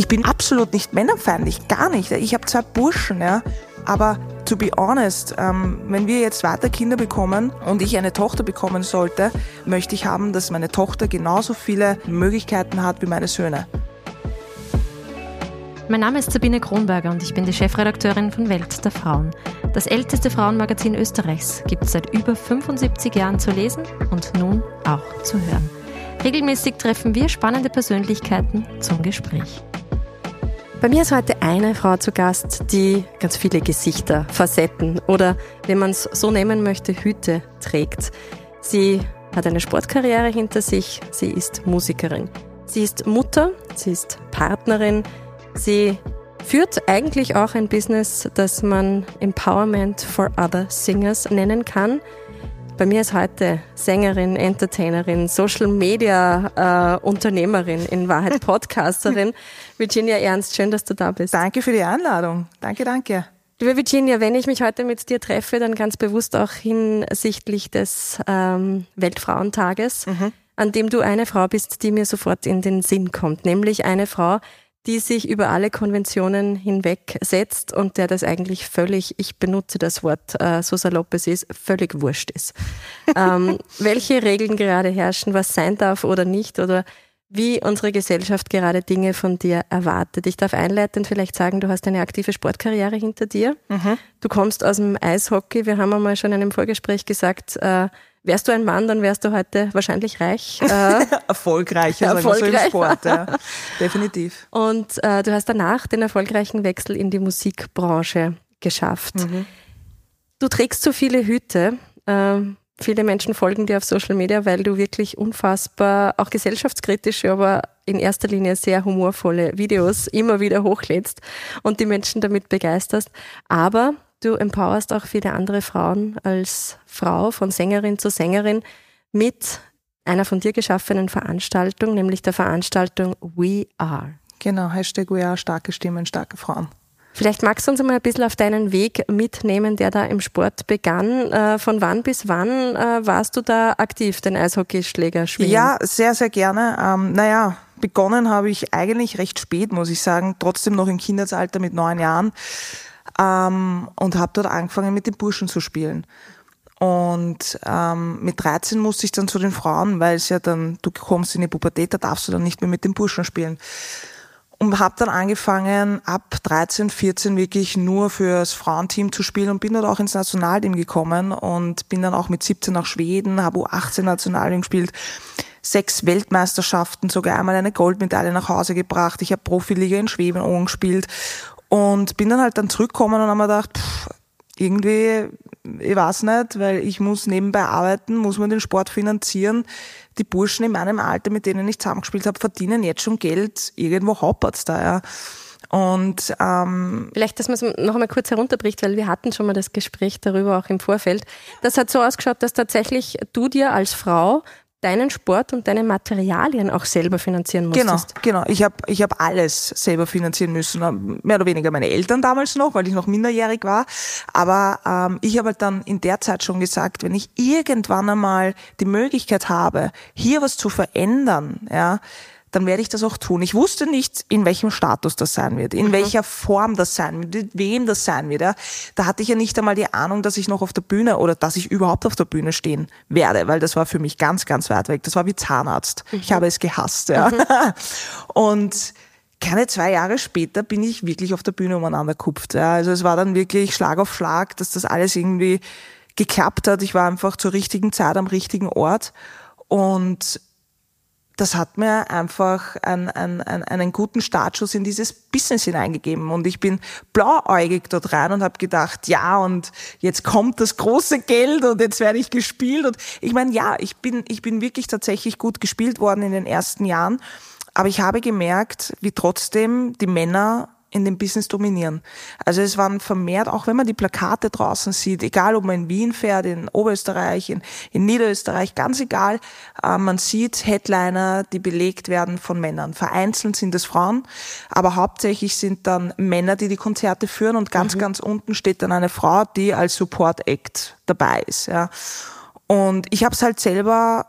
Ich bin absolut nicht männerfeindlich, gar nicht. Ich habe zwei Burschen, ja. Aber to be honest, ähm, wenn wir jetzt weiter Kinder bekommen und ich eine Tochter bekommen sollte, möchte ich haben, dass meine Tochter genauso viele Möglichkeiten hat wie meine Söhne. Mein Name ist Sabine Kronberger und ich bin die Chefredakteurin von Welt der Frauen. Das älteste Frauenmagazin Österreichs gibt es seit über 75 Jahren zu lesen und nun auch zu hören. Regelmäßig treffen wir spannende Persönlichkeiten zum Gespräch. Bei mir ist heute eine Frau zu Gast, die ganz viele Gesichter, Facetten oder, wenn man es so nennen möchte, Hüte trägt. Sie hat eine Sportkarriere hinter sich, sie ist Musikerin. Sie ist Mutter, sie ist Partnerin, sie führt eigentlich auch ein Business, das man Empowerment for Other Singers nennen kann. Bei mir ist heute Sängerin, Entertainerin, Social Media äh, Unternehmerin, in Wahrheit Podcasterin. Virginia Ernst, schön, dass du da bist. Danke für die Einladung. Danke, danke. Liebe Virginia, wenn ich mich heute mit dir treffe, dann ganz bewusst auch hinsichtlich des ähm, Weltfrauentages, mhm. an dem du eine Frau bist, die mir sofort in den Sinn kommt, nämlich eine Frau, die sich über alle Konventionen hinwegsetzt und der das eigentlich völlig, ich benutze das Wort äh, so salopp es ist, völlig wurscht ist. ähm, welche Regeln gerade herrschen, was sein darf oder nicht oder wie unsere Gesellschaft gerade Dinge von dir erwartet. Ich darf einleitend vielleicht sagen, du hast eine aktive Sportkarriere hinter dir. Mhm. Du kommst aus dem Eishockey. Wir haben einmal schon in einem Vorgespräch gesagt, äh, Wärst du ein Mann, dann wärst du heute wahrscheinlich reich. Äh, erfolgreich, ja, erfolgreich. So im Sport, ja. Definitiv. Und äh, du hast danach den erfolgreichen Wechsel in die Musikbranche geschafft. Mhm. Du trägst so viele Hüte. Äh, viele Menschen folgen dir auf Social Media, weil du wirklich unfassbar, auch gesellschaftskritische, aber in erster Linie sehr humorvolle Videos immer wieder hochlädst und die Menschen damit begeisterst. Aber Du empowerst auch viele andere Frauen als Frau von Sängerin zu Sängerin mit einer von dir geschaffenen Veranstaltung, nämlich der Veranstaltung We Are. Genau, Hashtag We Are, starke Stimmen, starke Frauen. Vielleicht magst du uns mal ein bisschen auf deinen Weg mitnehmen, der da im Sport begann. Äh, von wann bis wann äh, warst du da aktiv, den Eishockeyschläger schwingen? Ja, sehr, sehr gerne. Ähm, naja, begonnen habe ich eigentlich recht spät, muss ich sagen, trotzdem noch im Kindesalter mit neun Jahren ähm, und habe dort angefangen mit den Burschen zu spielen. Und ähm, mit 13 musste ich dann zu den Frauen, weil es ja dann, du kommst in die Pubertät, da darfst du dann nicht mehr mit den Burschen spielen. Und habe dann angefangen, ab 13, 14 wirklich nur fürs Frauenteam zu spielen und bin dort auch ins Nationalteam gekommen und bin dann auch mit 17 nach Schweden, habe U18 Nationalteam gespielt, sechs Weltmeisterschaften, sogar einmal eine Goldmedaille nach Hause gebracht. Ich habe Profiliga in Schweden gespielt und bin dann halt dann zurückgekommen und habe mir gedacht, pff, irgendwie, ich weiß nicht, weil ich muss nebenbei arbeiten, muss man den Sport finanzieren. Die Burschen in meinem Alter, mit denen ich zusammengespielt habe, verdienen jetzt schon Geld. Irgendwo happert's da, ja. Und ähm, vielleicht, dass man es noch einmal kurz herunterbricht, weil wir hatten schon mal das Gespräch darüber auch im Vorfeld. Das hat so ausgeschaut, dass tatsächlich du dir als Frau deinen Sport und deine Materialien auch selber finanzieren musstest. Genau, genau. Ich habe ich hab alles selber finanzieren müssen. Mehr oder weniger meine Eltern damals noch, weil ich noch minderjährig war. Aber ähm, ich habe halt dann in der Zeit schon gesagt, wenn ich irgendwann einmal die Möglichkeit habe, hier was zu verändern, ja, dann werde ich das auch tun. Ich wusste nicht, in welchem Status das sein wird, in mhm. welcher Form das sein wird, mit wem das sein wird. Ja. Da hatte ich ja nicht einmal die Ahnung, dass ich noch auf der Bühne oder dass ich überhaupt auf der Bühne stehen werde, weil das war für mich ganz, ganz weit weg. Das war wie Zahnarzt. Mhm. Ich habe es gehasst. Ja. Mhm. Und keine zwei Jahre später bin ich wirklich auf der Bühne umeinander kupft. Ja. Also es war dann wirklich Schlag auf Schlag, dass das alles irgendwie geklappt hat. Ich war einfach zur richtigen Zeit am richtigen Ort und das hat mir einfach einen, einen, einen guten Startschuss in dieses Business hineingegeben. Und ich bin blauäugig dort rein und habe gedacht, ja, und jetzt kommt das große Geld und jetzt werde ich gespielt. Und ich meine, ja, ich bin, ich bin wirklich tatsächlich gut gespielt worden in den ersten Jahren. Aber ich habe gemerkt, wie trotzdem die Männer in dem Business dominieren. Also es waren vermehrt, auch wenn man die Plakate draußen sieht, egal ob man in Wien fährt, in Oberösterreich, in, in Niederösterreich, ganz egal, äh, man sieht Headliner, die belegt werden von Männern. Vereinzelt sind es Frauen, aber hauptsächlich sind dann Männer, die die Konzerte führen und ganz, mhm. ganz unten steht dann eine Frau, die als Support Act dabei ist. Ja. Und ich habe es halt selber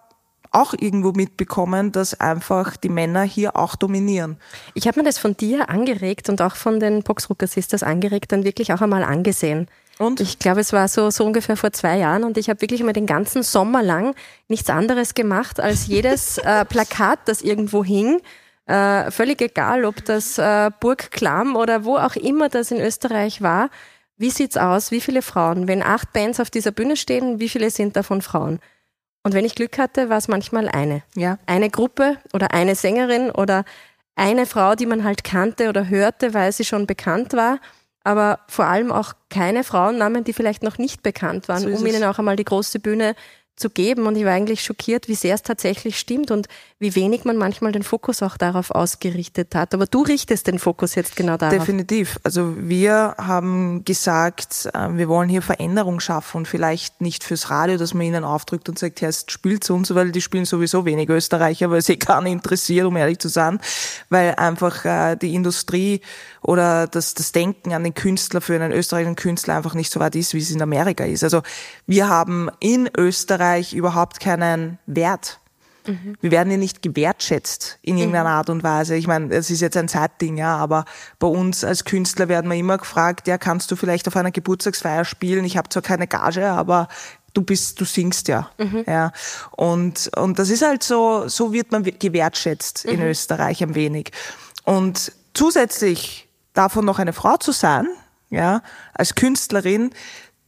auch irgendwo mitbekommen, dass einfach die Männer hier auch dominieren. Ich habe mir das von dir angeregt und auch von den Boxrucker Sisters angeregt dann wirklich auch einmal angesehen. Und? Ich glaube, es war so, so ungefähr vor zwei Jahren und ich habe wirklich mal den ganzen Sommer lang nichts anderes gemacht, als jedes äh, Plakat, das irgendwo hing, äh, völlig egal, ob das äh, Burg Klamm oder wo auch immer das in Österreich war. Wie sieht's aus? Wie viele Frauen? Wenn acht Bands auf dieser Bühne stehen, wie viele sind davon Frauen? Und wenn ich Glück hatte, war es manchmal eine. Ja. Eine Gruppe oder eine Sängerin oder eine Frau, die man halt kannte oder hörte, weil sie schon bekannt war aber vor allem auch keine Frauennamen, die vielleicht noch nicht bekannt waren, so um ihnen auch einmal die große Bühne zu geben. Und ich war eigentlich schockiert, wie sehr es tatsächlich stimmt und wie wenig man manchmal den Fokus auch darauf ausgerichtet hat. Aber du richtest den Fokus jetzt genau darauf. Definitiv. Also wir haben gesagt, äh, wir wollen hier Veränderung schaffen und vielleicht nicht fürs Radio, dass man ihnen aufdrückt und sagt, erst spielt zu uns, weil die spielen sowieso wenig Österreicher, weil sie gar nicht interessiert, um ehrlich zu sein, weil einfach äh, die Industrie oder das, das Denken an den Künstler für einen österreichischen Künstler einfach nicht so weit ist, wie es in Amerika ist. Also wir haben in Österreich überhaupt keinen Wert. Mhm. Wir werden ja nicht gewertschätzt in irgendeiner mhm. Art und Weise. Ich meine, es ist jetzt ein Zeitding, ja, aber bei uns als Künstler werden wir immer gefragt, ja, kannst du vielleicht auf einer Geburtstagsfeier spielen? Ich habe zwar keine Gage, aber du bist, du singst ja, mhm. ja. Und und das ist halt so, so wird man gewertschätzt in mhm. Österreich ein wenig. Und zusätzlich davon noch eine Frau zu sein, ja, als Künstlerin,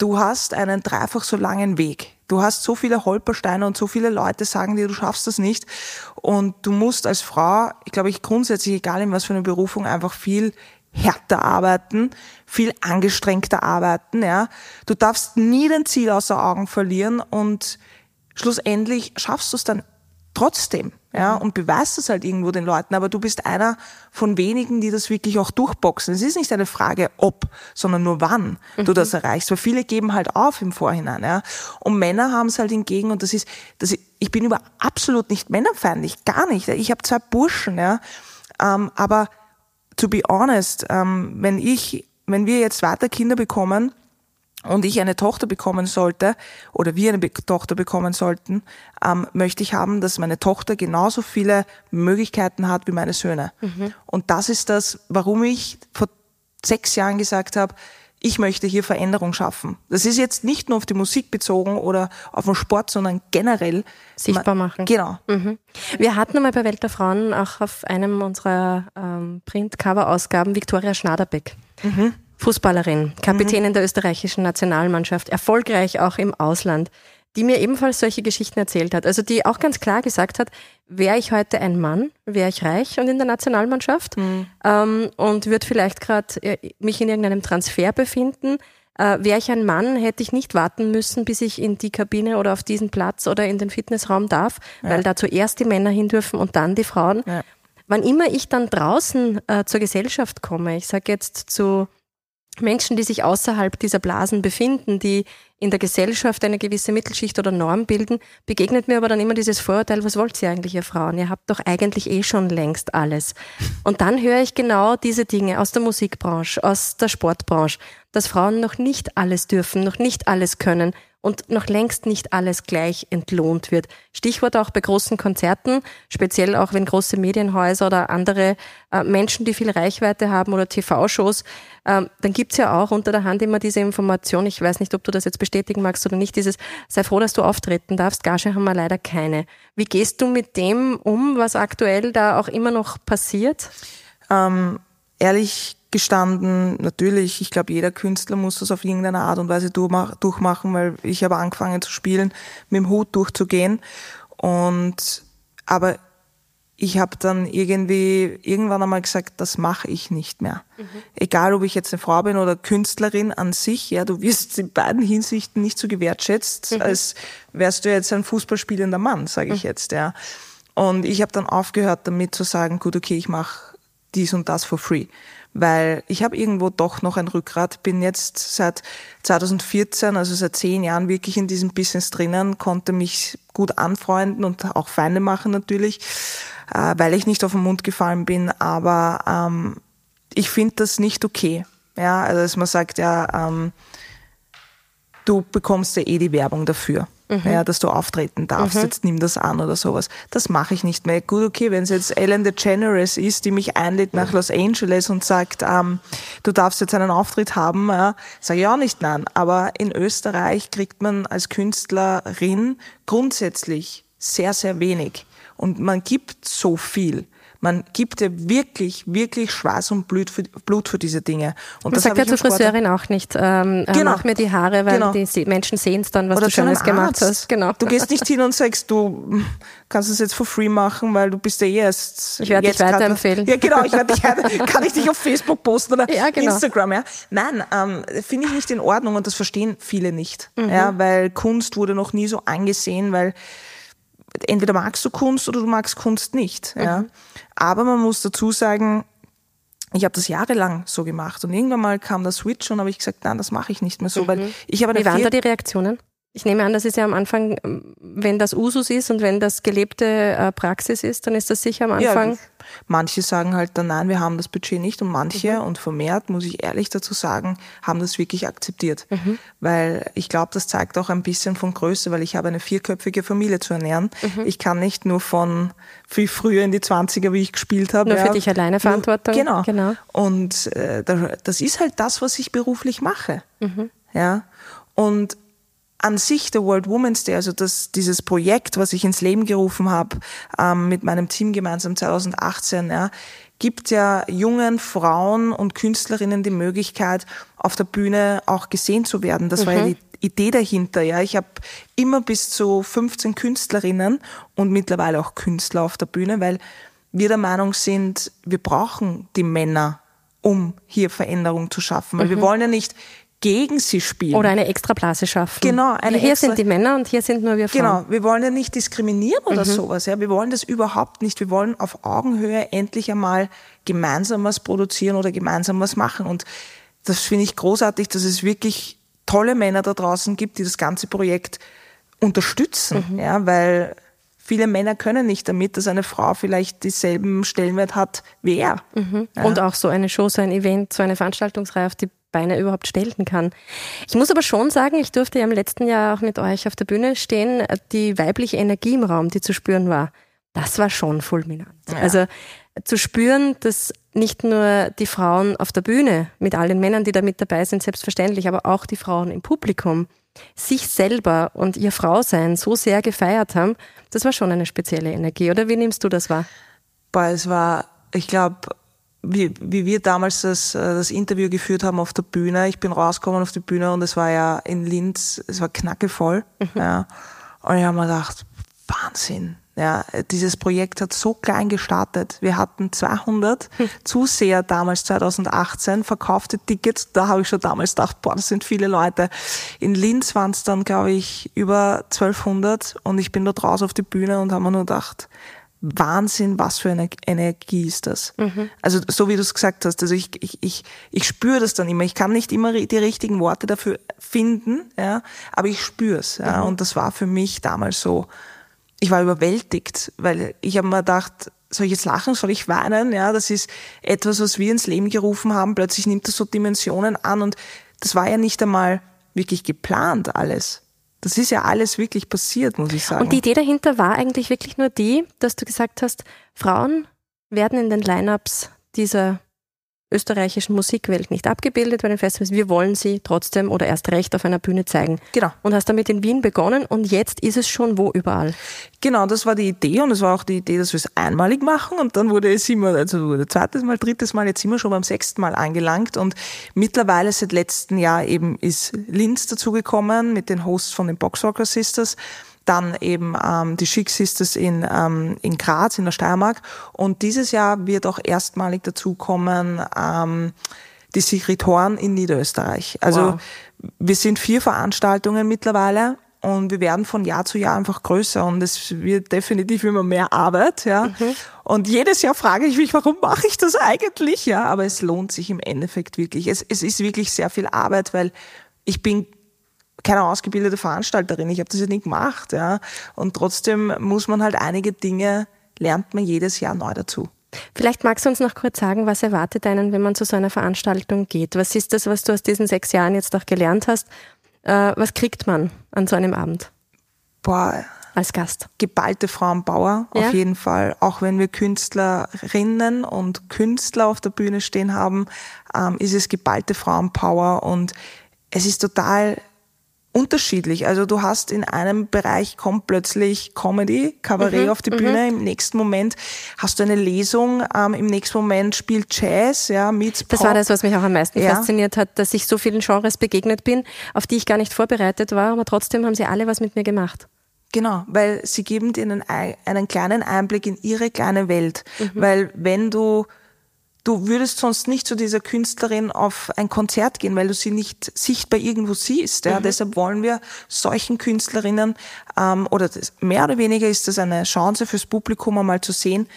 du hast einen dreifach so langen Weg. Du hast so viele Holpersteine und so viele Leute sagen dir, du schaffst das nicht. Und du musst als Frau, ich glaube, ich grundsätzlich, egal in was für eine Berufung, einfach viel härter arbeiten, viel angestrengter arbeiten, ja. Du darfst nie dein Ziel außer Augen verlieren und schlussendlich schaffst du es dann trotzdem, ja, und beweist es halt irgendwo den Leuten, aber du bist einer von wenigen, die das wirklich auch durchboxen. Es ist nicht eine Frage, ob, sondern nur wann mhm. du das erreichst, weil viele geben halt auf im Vorhinein, ja. Und Männer haben es halt hingegen, und das ist, das ist ich bin über absolut nicht männerfeindlich, gar nicht. Ich habe zwei Burschen, ja, ähm, aber to be honest, ähm, wenn ich, wenn wir jetzt weiter Kinder bekommen, und ich eine Tochter bekommen sollte oder wir eine Be Tochter bekommen sollten, ähm, möchte ich haben, dass meine Tochter genauso viele Möglichkeiten hat wie meine Söhne. Mhm. Und das ist das, warum ich vor sechs Jahren gesagt habe, ich möchte hier Veränderung schaffen. Das ist jetzt nicht nur auf die Musik bezogen oder auf den Sport, sondern generell sichtbar machen. Genau. Mhm. Wir hatten einmal bei Welt der Frauen auch auf einem unserer ähm, Print-Cover-Ausgaben Viktoria Schnaderbeck. Mhm. Fußballerin, Kapitänin mhm. der österreichischen Nationalmannschaft, erfolgreich auch im Ausland, die mir ebenfalls solche Geschichten erzählt hat. Also die auch ganz klar gesagt hat, wäre ich heute ein Mann, wäre ich reich und in der Nationalmannschaft mhm. ähm, und würde vielleicht gerade äh, mich in irgendeinem Transfer befinden. Äh, wäre ich ein Mann, hätte ich nicht warten müssen, bis ich in die Kabine oder auf diesen Platz oder in den Fitnessraum darf, ja. weil da zuerst die Männer hin dürfen und dann die Frauen. Ja. Wann immer ich dann draußen äh, zur Gesellschaft komme, ich sage jetzt zu Menschen, die sich außerhalb dieser Blasen befinden, die in der Gesellschaft eine gewisse Mittelschicht oder Norm bilden, begegnet mir aber dann immer dieses Vorurteil, was wollt ihr eigentlich, ihr Frauen? Ihr habt doch eigentlich eh schon längst alles. Und dann höre ich genau diese Dinge aus der Musikbranche, aus der Sportbranche, dass Frauen noch nicht alles dürfen, noch nicht alles können und noch längst nicht alles gleich entlohnt wird. Stichwort auch bei großen Konzerten, speziell auch wenn große Medienhäuser oder andere äh, Menschen, die viel Reichweite haben oder TV-Shows, ähm, dann gibt's ja auch unter der Hand immer diese Information, ich weiß nicht, ob du das jetzt bestätigen magst oder nicht, dieses, sei froh, dass du auftreten darfst, Gage haben wir leider keine. Wie gehst du mit dem um, was aktuell da auch immer noch passiert? Ähm, ehrlich gestanden, natürlich, ich glaube, jeder Künstler muss das auf irgendeine Art und Weise durchmachen, weil ich habe angefangen zu spielen, mit dem Hut durchzugehen. Und aber ich habe dann irgendwie irgendwann einmal gesagt, das mache ich nicht mehr. Mhm. Egal, ob ich jetzt eine Frau bin oder Künstlerin an sich, ja, du wirst in beiden Hinsichten nicht so gewertschätzt, mhm. als wärst du jetzt ein Fußballspielender Mann, sage ich mhm. jetzt, ja. Und ich habe dann aufgehört damit zu sagen, gut, okay, ich mache dies und das for free. Weil ich habe irgendwo doch noch ein Rückgrat, bin jetzt seit 2014, also seit zehn Jahren wirklich in diesem Business drinnen, konnte mich gut anfreunden und auch Feinde machen natürlich, äh, weil ich nicht auf den Mund gefallen bin, aber ähm, ich finde das nicht okay. Ja, also dass man sagt, ja, ähm, du bekommst ja eh die Werbung dafür. mhm. ja, dass du auftreten darfst, mhm. jetzt nimm das an oder sowas. Das mache ich nicht mehr. Gut, okay, wenn es jetzt Ellen DeGeneres ist, die mich einlädt nach Los Angeles und sagt, ähm, du darfst jetzt einen Auftritt haben, ja, sage ich auch nicht nein. Aber in Österreich kriegt man als Künstlerin grundsätzlich sehr, sehr wenig. Und man gibt so viel. Man gibt ja wirklich, wirklich Schweiß und Blut für, Blut für diese Dinge. Und das sagt ja zur Friseurin auch nicht. Ähm, äh, genau. Mach mir die Haare, weil genau. die Menschen sehen es dann, was Oder du Schönes gemacht hast. Genau. Du gehst nicht hin und sagst, du kannst es jetzt for free machen, weil du bist ja erst. Ich werde dich weiterempfehlen. Ja, genau. Ich werde dich, kann ich dich auf Facebook posten oder ja, genau. Instagram, ja? Nein, ähm, finde ich nicht in Ordnung und das verstehen viele nicht. Mhm. Ja, weil Kunst wurde noch nie so angesehen, weil entweder magst du Kunst oder du magst Kunst nicht. Mhm. Ja. Aber man muss dazu sagen, ich habe das jahrelang so gemacht und irgendwann mal kam der Switch und habe ich gesagt, nein, das mache ich nicht mehr so, mhm. weil ich habe Wie waren da die Reaktionen? Ich nehme an, das ist ja am Anfang, wenn das Usus ist und wenn das gelebte äh, Praxis ist, dann ist das sicher am Anfang. Ja, manche sagen halt dann, nein, wir haben das Budget nicht und manche mhm. und vermehrt, muss ich ehrlich dazu sagen, haben das wirklich akzeptiert. Mhm. Weil ich glaube, das zeigt auch ein bisschen von Größe, weil ich habe eine vierköpfige Familie zu ernähren. Mhm. Ich kann nicht nur von viel früher in die 20er, wie ich gespielt habe. Nur ja, für dich alleine Verantwortung. Nur, genau. genau. Und äh, das ist halt das, was ich beruflich mache. Mhm. Ja. Und an sich der World Women's Day, also das, dieses Projekt, was ich ins Leben gerufen habe ähm, mit meinem Team gemeinsam 2018, ja, gibt ja jungen Frauen und Künstlerinnen die Möglichkeit, auf der Bühne auch gesehen zu werden. Das mhm. war ja mhm. die Idee dahinter. Ja, ich habe immer bis zu 15 Künstlerinnen und mittlerweile auch Künstler auf der Bühne, weil wir der Meinung sind, wir brauchen die Männer, um hier Veränderung zu schaffen. Weil mhm. wir wollen ja nicht gegen sie spielen. Oder eine Extrablase schaffen. Genau. Eine hier extra, sind die Männer und hier sind nur wir Frauen. Genau. Wir wollen ja nicht diskriminieren oder mhm. sowas. Ja. Wir wollen das überhaupt nicht. Wir wollen auf Augenhöhe endlich einmal gemeinsam was produzieren oder gemeinsam was machen. Und das finde ich großartig, dass es wirklich tolle Männer da draußen gibt, die das ganze Projekt unterstützen. Mhm. Ja, weil viele Männer können nicht damit, dass eine Frau vielleicht dieselben Stellenwert hat wie er. Mhm. Ja. Und auch so eine Show, so ein Event, so eine Veranstaltungsreihe auf die Beine überhaupt stellen kann. Ich muss aber schon sagen, ich durfte ja im letzten Jahr auch mit euch auf der Bühne stehen, die weibliche Energie im Raum, die zu spüren war, das war schon fulminant. Ja. Also zu spüren, dass nicht nur die Frauen auf der Bühne mit all den Männern, die da mit dabei sind, selbstverständlich, aber auch die Frauen im Publikum sich selber und ihr Frausein so sehr gefeiert haben, das war schon eine spezielle Energie. Oder wie nimmst du das wahr? Boah, es war, ich glaube, wie, wie wir damals das, äh, das Interview geführt haben auf der Bühne. Ich bin rausgekommen auf die Bühne und es war ja in Linz, es war knackevoll. Mhm. Ja. Und ich habe mir gedacht, Wahnsinn. Ja, dieses Projekt hat so klein gestartet. Wir hatten 200 hm. Zuseher damals 2018, verkaufte Tickets. Da habe ich schon damals gedacht, boah, das sind viele Leute. In Linz waren es dann, glaube ich, über 1200 und ich bin da draußen auf die Bühne und habe mir nur gedacht, Wahnsinn, was für eine Energie ist das. Mhm. Also so wie du es gesagt hast, also ich, ich, ich, ich spüre das dann immer. Ich kann nicht immer die richtigen Worte dafür finden, ja, aber ich spüre es. Ja, mhm. Und das war für mich damals so, ich war überwältigt, weil ich habe mir gedacht, soll ich jetzt lachen, soll ich weinen? Ja, das ist etwas, was wir ins Leben gerufen haben. Plötzlich nimmt das so Dimensionen an und das war ja nicht einmal wirklich geplant alles. Das ist ja alles wirklich passiert, muss ich sagen. Und die Idee dahinter war eigentlich wirklich nur die, dass du gesagt hast, Frauen werden in den Lineups dieser österreichischen Musikwelt nicht abgebildet bei den Festivals. Wir wollen sie trotzdem oder erst recht auf einer Bühne zeigen. Genau. Und hast damit in Wien begonnen und jetzt ist es schon wo überall. Genau, das war die Idee und es war auch die Idee, dass wir es einmalig machen und dann wurde es immer, also wurde zweites Mal, drittes Mal, jetzt sind wir schon beim sechsten Mal angelangt und mittlerweile seit letztem Jahr eben ist Linz dazugekommen mit den Hosts von den Boxwalker Sisters dann eben ähm, die Chic Sisters in, ähm, in Graz, in der Steiermark. Und dieses Jahr wird auch erstmalig dazukommen ähm, die Sigrid Horn in Niederösterreich. Also wow. wir sind vier Veranstaltungen mittlerweile und wir werden von Jahr zu Jahr einfach größer und es wird definitiv immer mehr Arbeit, ja. Mhm. Und jedes Jahr frage ich mich, warum mache ich das eigentlich, ja? Aber es lohnt sich im Endeffekt wirklich. Es, es ist wirklich sehr viel Arbeit, weil ich bin keine ausgebildete Veranstalterin, ich habe das ja nie gemacht, ja. Und trotzdem muss man halt einige Dinge, lernt man jedes Jahr neu dazu. Vielleicht magst du uns noch kurz sagen, was erwartet einen, wenn man zu so einer Veranstaltung geht? Was ist das, was du aus diesen sechs Jahren jetzt auch gelernt hast? Äh, was kriegt man an so einem Abend? Boah, als Gast? Geballte Frauenbauer, ja? auf jeden Fall. Auch wenn wir Künstlerinnen und Künstler auf der Bühne stehen haben, ähm, ist es geballte Frauenpower und es ist total unterschiedlich. Also du hast in einem Bereich kommt plötzlich Comedy, Kabarett mhm, auf die mhm. Bühne, im nächsten Moment hast du eine Lesung, ähm, im nächsten Moment spielt Jazz, ja, mit Das war das, was mich auch am meisten ja. fasziniert hat, dass ich so vielen Genres begegnet bin, auf die ich gar nicht vorbereitet war, aber trotzdem haben sie alle was mit mir gemacht. Genau, weil sie geben dir einen, einen kleinen Einblick in ihre kleine Welt. Mhm. Weil wenn du, du würdest sonst nicht zu dieser Künstlerin auf ein Konzert gehen, weil du sie nicht sichtbar irgendwo siehst. Ja? Mhm. Deshalb wollen wir solchen Künstlerinnen, ähm, oder das, mehr oder weniger ist das eine Chance fürs Publikum einmal zu sehen,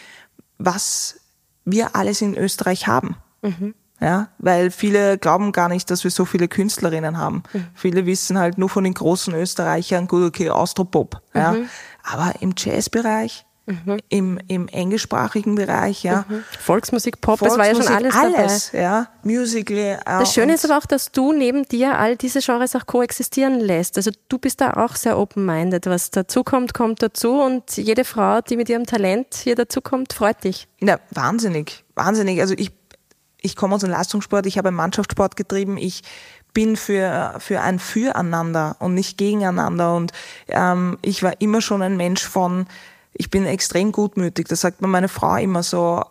was wir alles in Österreich haben. Mhm. Ja, weil viele glauben gar nicht, dass wir so viele Künstlerinnen haben. Mhm. Viele wissen halt nur von den großen Österreichern, gut, okay, Austropop. Ja. Mhm. Aber im Jazzbereich, mhm. im, im englischsprachigen Bereich, ja. Mhm. Volksmusik, Pop, Volksmusik, das war ja schon alles, alles dabei. ja. Musical. Äh, das Schöne ist aber auch, dass du neben dir all diese Genres auch koexistieren lässt. Also du bist da auch sehr open-minded. Was dazu kommt, kommt dazu und jede Frau, die mit ihrem Talent hier dazukommt, freut dich. Ja, wahnsinnig. Wahnsinnig. Also ich ich komme aus dem Leistungssport, ich habe einen Mannschaftssport getrieben, ich bin für, für ein Füreinander und nicht gegeneinander. Und ähm, ich war immer schon ein Mensch von, ich bin extrem gutmütig. Das sagt mir meine Frau immer so,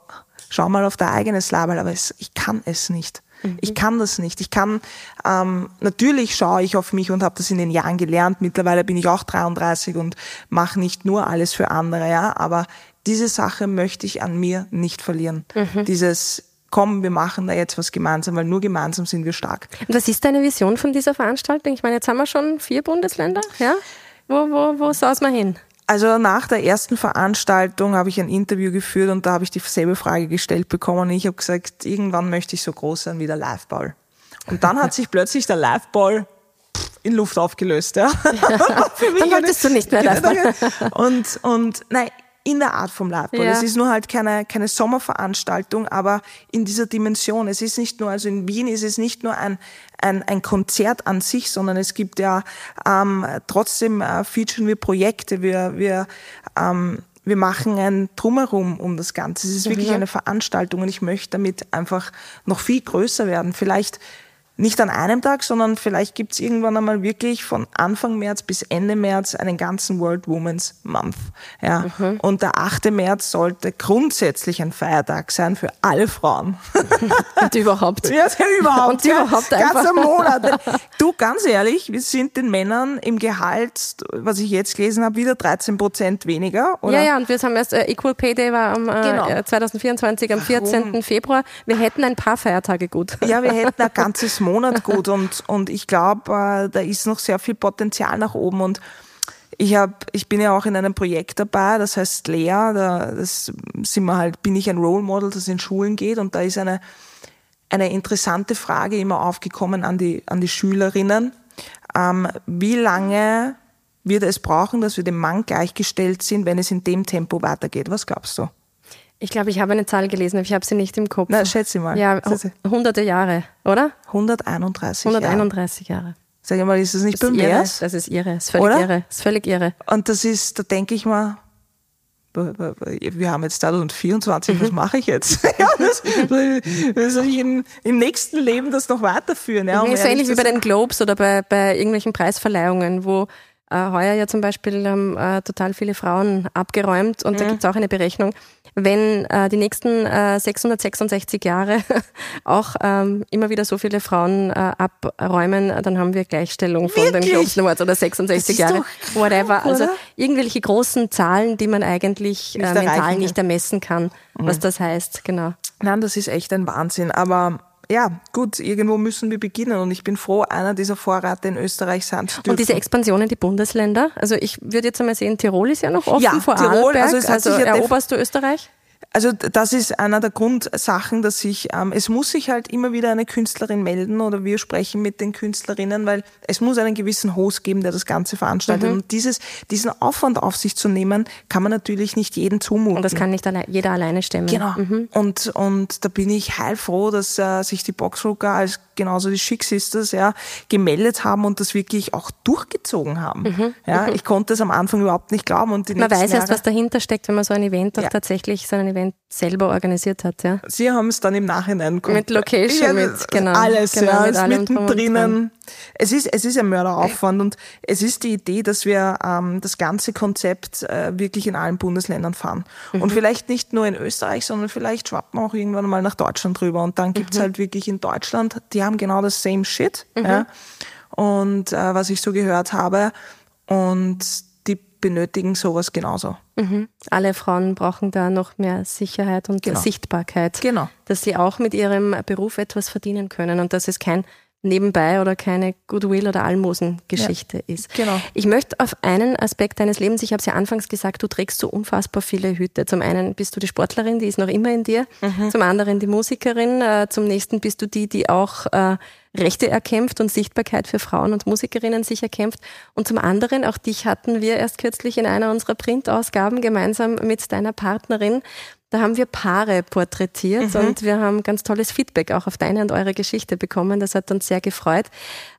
schau mal auf dein eigenes Label, aber es, ich kann es nicht. Mhm. Ich kann das nicht. Ich kann, ähm, natürlich schaue ich auf mich und habe das in den Jahren gelernt. Mittlerweile bin ich auch 33 und mache nicht nur alles für andere, ja. Aber diese Sache möchte ich an mir nicht verlieren. Mhm. Dieses, komm, wir machen da jetzt was gemeinsam, weil nur gemeinsam sind wir stark. Und was ist deine Vision von dieser Veranstaltung? Ich meine, jetzt haben wir schon vier Bundesländer, ja? Wo, wo, wo saß man hin? Also nach der ersten Veranstaltung habe ich ein Interview geführt und da habe ich dieselbe Frage gestellt bekommen. Ich habe gesagt, irgendwann möchte ich so groß sein wie der Liveball. Und dann hat sich plötzlich der Liveball in Luft aufgelöst. Ja. ja. Für mich dann wolltest du nicht mehr Liveball. Und, und nein, in der Art vom Liveball. Ja. Es ist nur halt keine, keine Sommerveranstaltung, aber in dieser Dimension. Es ist nicht nur, also in Wien ist es nicht nur ein, ein, ein Konzert an sich, sondern es gibt ja ähm, trotzdem äh, featuren wir Projekte, wir, wir ähm, wir machen ein Drumherum um das Ganze. Es ist wirklich mhm. eine Veranstaltung und ich möchte damit einfach noch viel größer werden. Vielleicht nicht an einem Tag, sondern vielleicht gibt's irgendwann einmal wirklich von Anfang März bis Ende März einen ganzen World Women's Month. Ja. Mhm. Und der 8. März sollte grundsätzlich ein Feiertag sein für alle Frauen. Und überhaupt. Ja, überhaupt. Und überhaupt ja, einfach. Ganzer Monat. Du, ganz ehrlich, wir sind den Männern im Gehalt, was ich jetzt gelesen habe, wieder 13 Prozent weniger. Oder? Ja, ja, und wir haben erst, äh, Equal Pay Day war am äh, genau. 2024 am 14. Warum? Februar. Wir hätten ein paar Feiertage gut. Ja, wir hätten ein ganzes Monat gut und, und ich glaube, äh, da ist noch sehr viel Potenzial nach oben und ich hab, ich bin ja auch in einem Projekt dabei, das heißt Lea, da das sind wir halt, bin ich ein Role Model, das in Schulen geht und da ist eine, eine interessante Frage immer aufgekommen an die, an die Schülerinnen. Ähm, wie lange wird es brauchen, dass wir dem Mann gleichgestellt sind, wenn es in dem Tempo weitergeht? Was glaubst du? Ich glaube, ich habe eine Zahl gelesen, aber ich habe sie nicht im Kopf. Na, schätze mal. Ja, hunderte Jahre, oder? 131 Jahre. 131 Jahre. Sag ich mal, ist das nicht das pervers? Das ist irre. Das ist völlig oder? irre. Das ist völlig irre. Und das ist, da denke ich mal, wir haben jetzt 2024, mhm. was mache ich jetzt? ja, das, das soll ich in, im nächsten Leben das noch weiterführen. Ja, um ist ähnlich wie bei den Globes oder bei, bei irgendwelchen Preisverleihungen, wo äh, heuer ja zum Beispiel haben äh, total viele Frauen abgeräumt und mhm. da gibt es auch eine Berechnung. Wenn äh, die nächsten äh, 666 Jahre auch ähm, immer wieder so viele Frauen äh, abräumen, dann haben wir Gleichstellung von Wirklich? den Globes Awards oder 66 Jahre, krank, whatever. Also irgendwelche großen Zahlen, die man eigentlich äh, mental nicht ermessen kann, mhm. was das heißt, genau. Nein, das ist echt ein Wahnsinn. Aber ja, gut, irgendwo müssen wir beginnen und ich bin froh, einer dieser Vorräte in Österreich sein zu dürfen. Und diese Expansion in die Bundesländer, also ich würde jetzt einmal sehen, Tirol ist ja noch offen ja, vor Tirol, Arlberg, also, also eroberst du Österreich? Also das ist einer der Grundsachen, dass ich, ähm, es muss sich halt immer wieder eine Künstlerin melden oder wir sprechen mit den Künstlerinnen, weil es muss einen gewissen Host geben, der das Ganze veranstaltet. Mhm. Und dieses, diesen Aufwand auf sich zu nehmen, kann man natürlich nicht jedem zumuten. Und das kann nicht jeder alleine stemmen. Genau. Mhm. Und, und da bin ich heilfroh, dass äh, sich die Boxrucker als genauso die Chic Sisters, ja, gemeldet haben und das wirklich auch durchgezogen haben. Mhm. Ja, ich konnte es am Anfang überhaupt nicht glauben und die Man weiß erst, was dahinter steckt, wenn man so ein Event auch ja. tatsächlich so ein Event selber organisiert hat, ja. Sie haben es dann im Nachhinein mit Location, ja, mit genau, alles, genau, ja, mit allem mittendrin. Es ist es ist ein Mörderaufwand und es ist die Idee, dass wir ähm, das ganze Konzept äh, wirklich in allen Bundesländern fahren mhm. und vielleicht nicht nur in Österreich, sondern vielleicht schwappen wir auch irgendwann mal nach Deutschland drüber und dann gibt's mhm. halt wirklich in Deutschland, die haben genau das same shit, mhm. ja. Und äh, was ich so gehört habe und benötigen sowas genauso. Mhm. Alle Frauen brauchen da noch mehr Sicherheit und genau. Sichtbarkeit. Genau. Dass sie auch mit ihrem Beruf etwas verdienen können und dass es kein nebenbei oder keine Goodwill oder Almosen-Geschichte ja, ist. Genau. Ich möchte auf einen Aspekt deines Lebens, ich habe es ja anfangs gesagt, du trägst so unfassbar viele Hüte. Zum einen bist du die Sportlerin, die ist noch immer in dir, mhm. zum anderen die Musikerin, äh, zum nächsten bist du die, die auch äh, Rechte erkämpft und Sichtbarkeit für Frauen und Musikerinnen sich erkämpft. Und zum anderen, auch dich hatten wir erst kürzlich in einer unserer Printausgaben gemeinsam mit deiner Partnerin. Da haben wir Paare porträtiert mhm. und wir haben ganz tolles Feedback auch auf deine und eure Geschichte bekommen. Das hat uns sehr gefreut.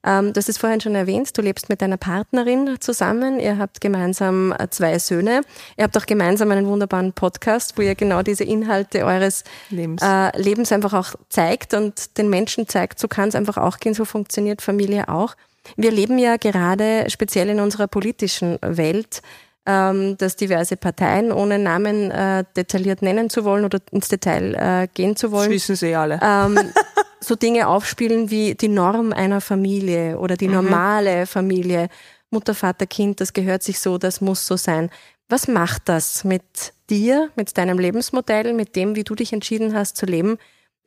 Ähm, du hast es vorhin schon erwähnt, du lebst mit deiner Partnerin zusammen. Ihr habt gemeinsam äh, zwei Söhne. Ihr habt auch gemeinsam einen wunderbaren Podcast, wo ihr genau diese Inhalte eures Lebens, äh, Lebens einfach auch zeigt und den Menschen zeigt, so kann es einfach auch gehen, so funktioniert Familie auch. Wir leben ja gerade speziell in unserer politischen Welt ähm, dass diverse Parteien, ohne Namen äh, detailliert nennen zu wollen oder ins Detail äh, gehen zu wollen, das wissen sie alle. Ähm, so Dinge aufspielen wie die Norm einer Familie oder die mhm. normale mhm. Familie, Mutter, Vater, Kind, das gehört sich so, das muss so sein. Was macht das mit dir, mit deinem Lebensmodell, mit dem, wie du dich entschieden hast zu leben,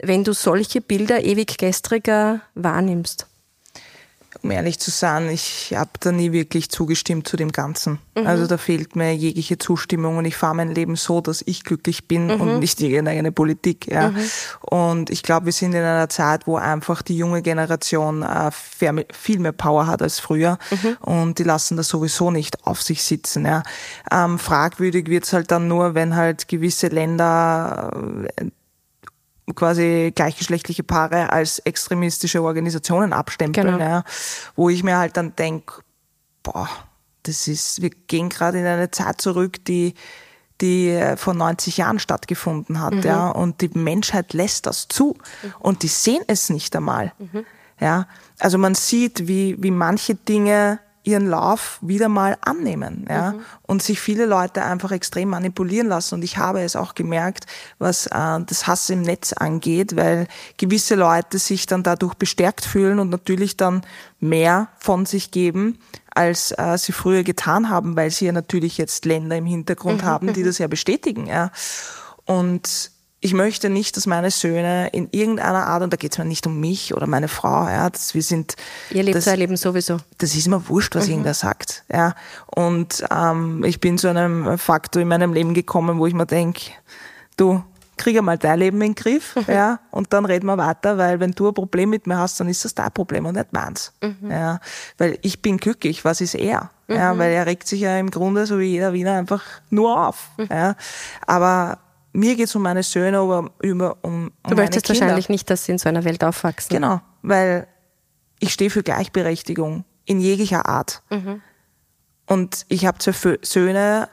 wenn du solche Bilder ewig gestriger wahrnimmst? Um ehrlich zu sein, ich habe da nie wirklich zugestimmt zu dem Ganzen. Mhm. Also da fehlt mir jegliche Zustimmung und ich fahre mein Leben so, dass ich glücklich bin mhm. und nicht irgendeine Politik. Ja. Mhm. Und ich glaube, wir sind in einer Zeit, wo einfach die junge Generation äh, viel mehr Power hat als früher mhm. und die lassen das sowieso nicht auf sich sitzen. Ja. Ähm, fragwürdig wird's halt dann nur, wenn halt gewisse Länder äh, quasi gleichgeschlechtliche Paare als extremistische Organisationen abstempeln, genau. ja, wo ich mir halt dann denk, boah, das ist, wir gehen gerade in eine Zeit zurück, die die vor 90 Jahren stattgefunden hat, mhm. ja, und die Menschheit lässt das zu mhm. und die sehen es nicht einmal, mhm. ja. Also man sieht, wie wie manche Dinge ihren Lauf wieder mal annehmen ja? Mhm. und sich viele Leute einfach extrem manipulieren lassen. Und ich habe es auch gemerkt, was äh, das Hass im Netz angeht, weil gewisse Leute sich dann dadurch bestärkt fühlen und natürlich dann mehr von sich geben, als äh, sie früher getan haben, weil sie ja natürlich jetzt Länder im Hintergrund mhm. haben, die das ja bestätigen. Ja? Und ich möchte nicht, dass meine Söhne in irgendeiner Art, und da geht es mir nicht um mich oder meine Frau, ja, dass wir sind. Ihr lebt das, euer Leben sowieso. Das ist mir wurscht, was mhm. irgendwer sagt. Ja. Und ähm, ich bin zu einem Faktor in meinem Leben gekommen, wo ich mir denke, du, kriege mal dein Leben in den Griff, mhm. ja, und dann reden wir weiter, weil wenn du ein Problem mit mir hast, dann ist das dein Problem und nicht meins. Mhm. Ja. Weil ich bin glücklich, was ist er? Ja, mhm. weil er regt sich ja im Grunde, so wie jeder Wiener, einfach nur auf. Mhm. Ja. Aber mir geht es um meine Söhne, aber über um, um Du möchtest Kinder. wahrscheinlich nicht, dass sie in so einer Welt aufwachsen. Genau, weil ich stehe für Gleichberechtigung in jeglicher Art. Mhm. Und ich habe zwei Söhne,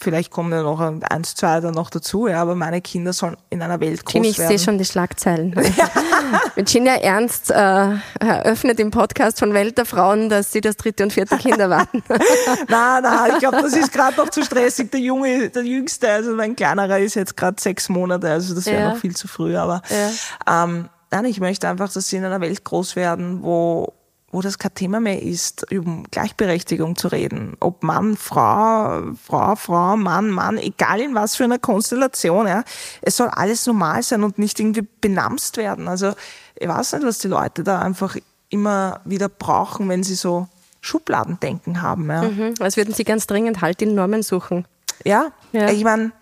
vielleicht kommen ja noch eins, zwei dann noch dazu, ja, aber meine Kinder sollen in einer Welt groß Ginny, ich werden. Ich sehe schon die Schlagzeilen. Virginia Ernst äh, eröffnet im Podcast von Welt der Frauen, dass sie das dritte und vierte Kind erwarten. nein, nein, ich glaube, das ist gerade noch zu stressig. Der Junge, der Jüngste, also mein kleinerer ist jetzt gerade sechs Monate, also das wäre ja. noch viel zu früh, aber ja. ähm, nein, ich möchte einfach, dass sie in einer Welt groß werden, wo wo das kein Thema mehr ist, um Gleichberechtigung zu reden. Ob Mann, Frau, Frau, Frau, Mann, Mann, egal in was für einer Konstellation, ja. Es soll alles normal sein und nicht irgendwie benamst werden. Also, ich weiß nicht, was die Leute da einfach immer wieder brauchen, wenn sie so Schubladendenken haben, ja. Mhm, als würden sie ganz dringend Halt in Normen suchen. Ja, ja. ich meine,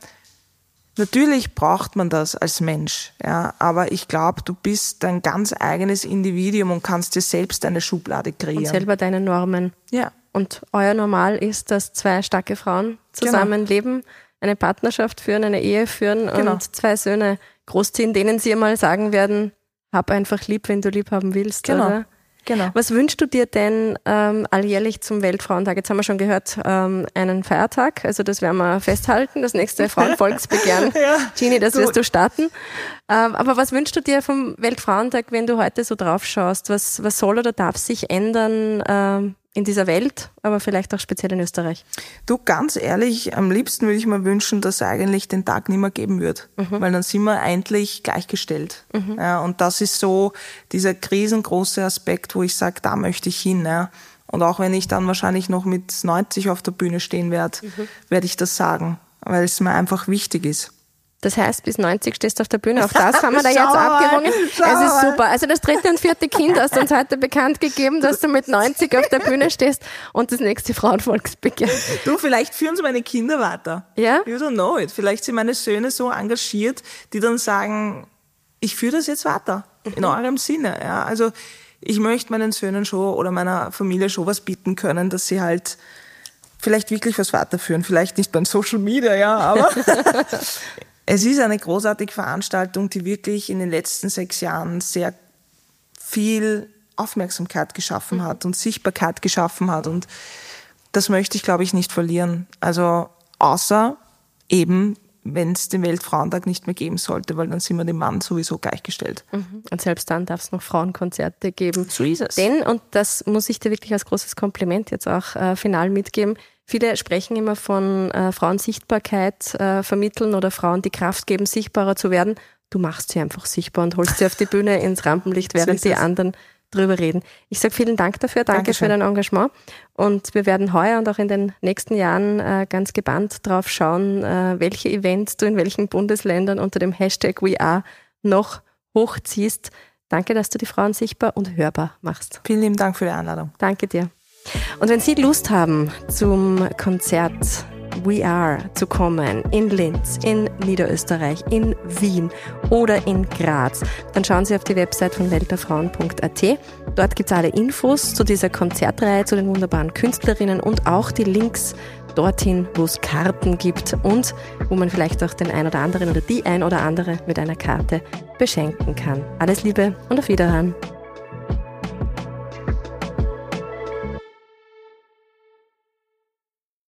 Natürlich braucht man das als Mensch, ja, aber ich glaube, du bist dein ganz eigenes Individuum und kannst dir selbst eine Schublade kreieren. Und selber deine Normen. Ja. Und euer Normal ist, dass zwei starke Frauen zusammenleben, genau. eine Partnerschaft führen, eine Ehe führen genau. und zwei Söhne großziehen, denen sie einmal sagen werden, hab einfach lieb, wenn du lieb haben willst. Genau. Oder? Genau. Was wünschst du dir denn ähm, alljährlich zum Weltfrauentag? Jetzt haben wir schon gehört, ähm, einen Feiertag, also das werden wir festhalten, das nächste Frauenvolksbegehren. ja. Gini, das du. wirst du starten. Ähm, aber was wünschst du dir vom Weltfrauentag, wenn du heute so drauf schaust? Was, was soll oder darf sich ändern ähm, in dieser Welt, aber vielleicht auch speziell in Österreich? Du, ganz ehrlich, am liebsten würde ich mir wünschen, dass es eigentlich den Tag nicht mehr geben wird, mhm. weil dann sind wir endlich gleichgestellt. Mhm. Ja, und das ist so dieser riesengroße Aspekt, wo ich sage, da möchte ich hin. Ja. Und auch wenn ich dann wahrscheinlich noch mit 90 auf der Bühne stehen werde, mhm. werde ich das sagen, weil es mir einfach wichtig ist. Das heißt, bis 90 stehst du auf der Bühne. Auch das haben wir da jetzt abgerungen. Es ist super. Also das dritte und vierte Kind hast du uns heute bekannt gegeben, dass du mit 90 auf der Bühne stehst und das nächste Frauenvolksbegehren. Du, vielleicht führen sie meine Kinder weiter. Ja? You don't know it. Vielleicht sind meine Söhne so engagiert, die dann sagen, ich führe das jetzt weiter. In mhm. eurem Sinne. Ja, also ich möchte meinen Söhnen schon oder meiner Familie schon was bieten können, dass sie halt vielleicht wirklich was weiterführen. Vielleicht nicht beim Social Media, ja, aber Es ist eine großartige Veranstaltung, die wirklich in den letzten sechs Jahren sehr viel Aufmerksamkeit geschaffen hat und Sichtbarkeit geschaffen hat. Und das möchte ich, glaube ich, nicht verlieren. Also außer eben, wenn es den Weltfrauentag nicht mehr geben sollte, weil dann sind wir dem Mann sowieso gleichgestellt. Mhm. Und selbst dann darf es noch Frauenkonzerte geben. So ist es. Denn, und das muss ich dir wirklich als großes Kompliment jetzt auch äh, final mitgeben, Viele sprechen immer von äh, Frauensichtbarkeit äh, vermitteln oder Frauen die Kraft geben, sichtbarer zu werden. Du machst sie einfach sichtbar und holst sie auf die Bühne ins Rampenlicht, während die anderen drüber reden. Ich sage vielen Dank dafür, danke Dankeschön. für dein Engagement und wir werden heuer und auch in den nächsten Jahren äh, ganz gebannt drauf schauen, äh, welche Events du in welchen Bundesländern unter dem Hashtag WeAre noch hochziehst. Danke, dass du die Frauen sichtbar und hörbar machst. Vielen lieben Dank für die Einladung. Danke dir. Und wenn Sie Lust haben, zum Konzert We Are zu kommen in Linz, in Niederösterreich, in Wien oder in Graz, dann schauen Sie auf die Website von welterfrauen.at. Dort gibt es alle Infos zu dieser Konzertreihe, zu den wunderbaren Künstlerinnen und auch die Links dorthin, wo es Karten gibt und wo man vielleicht auch den ein oder anderen oder die ein oder andere mit einer Karte beschenken kann. Alles Liebe und auf Wiederhören.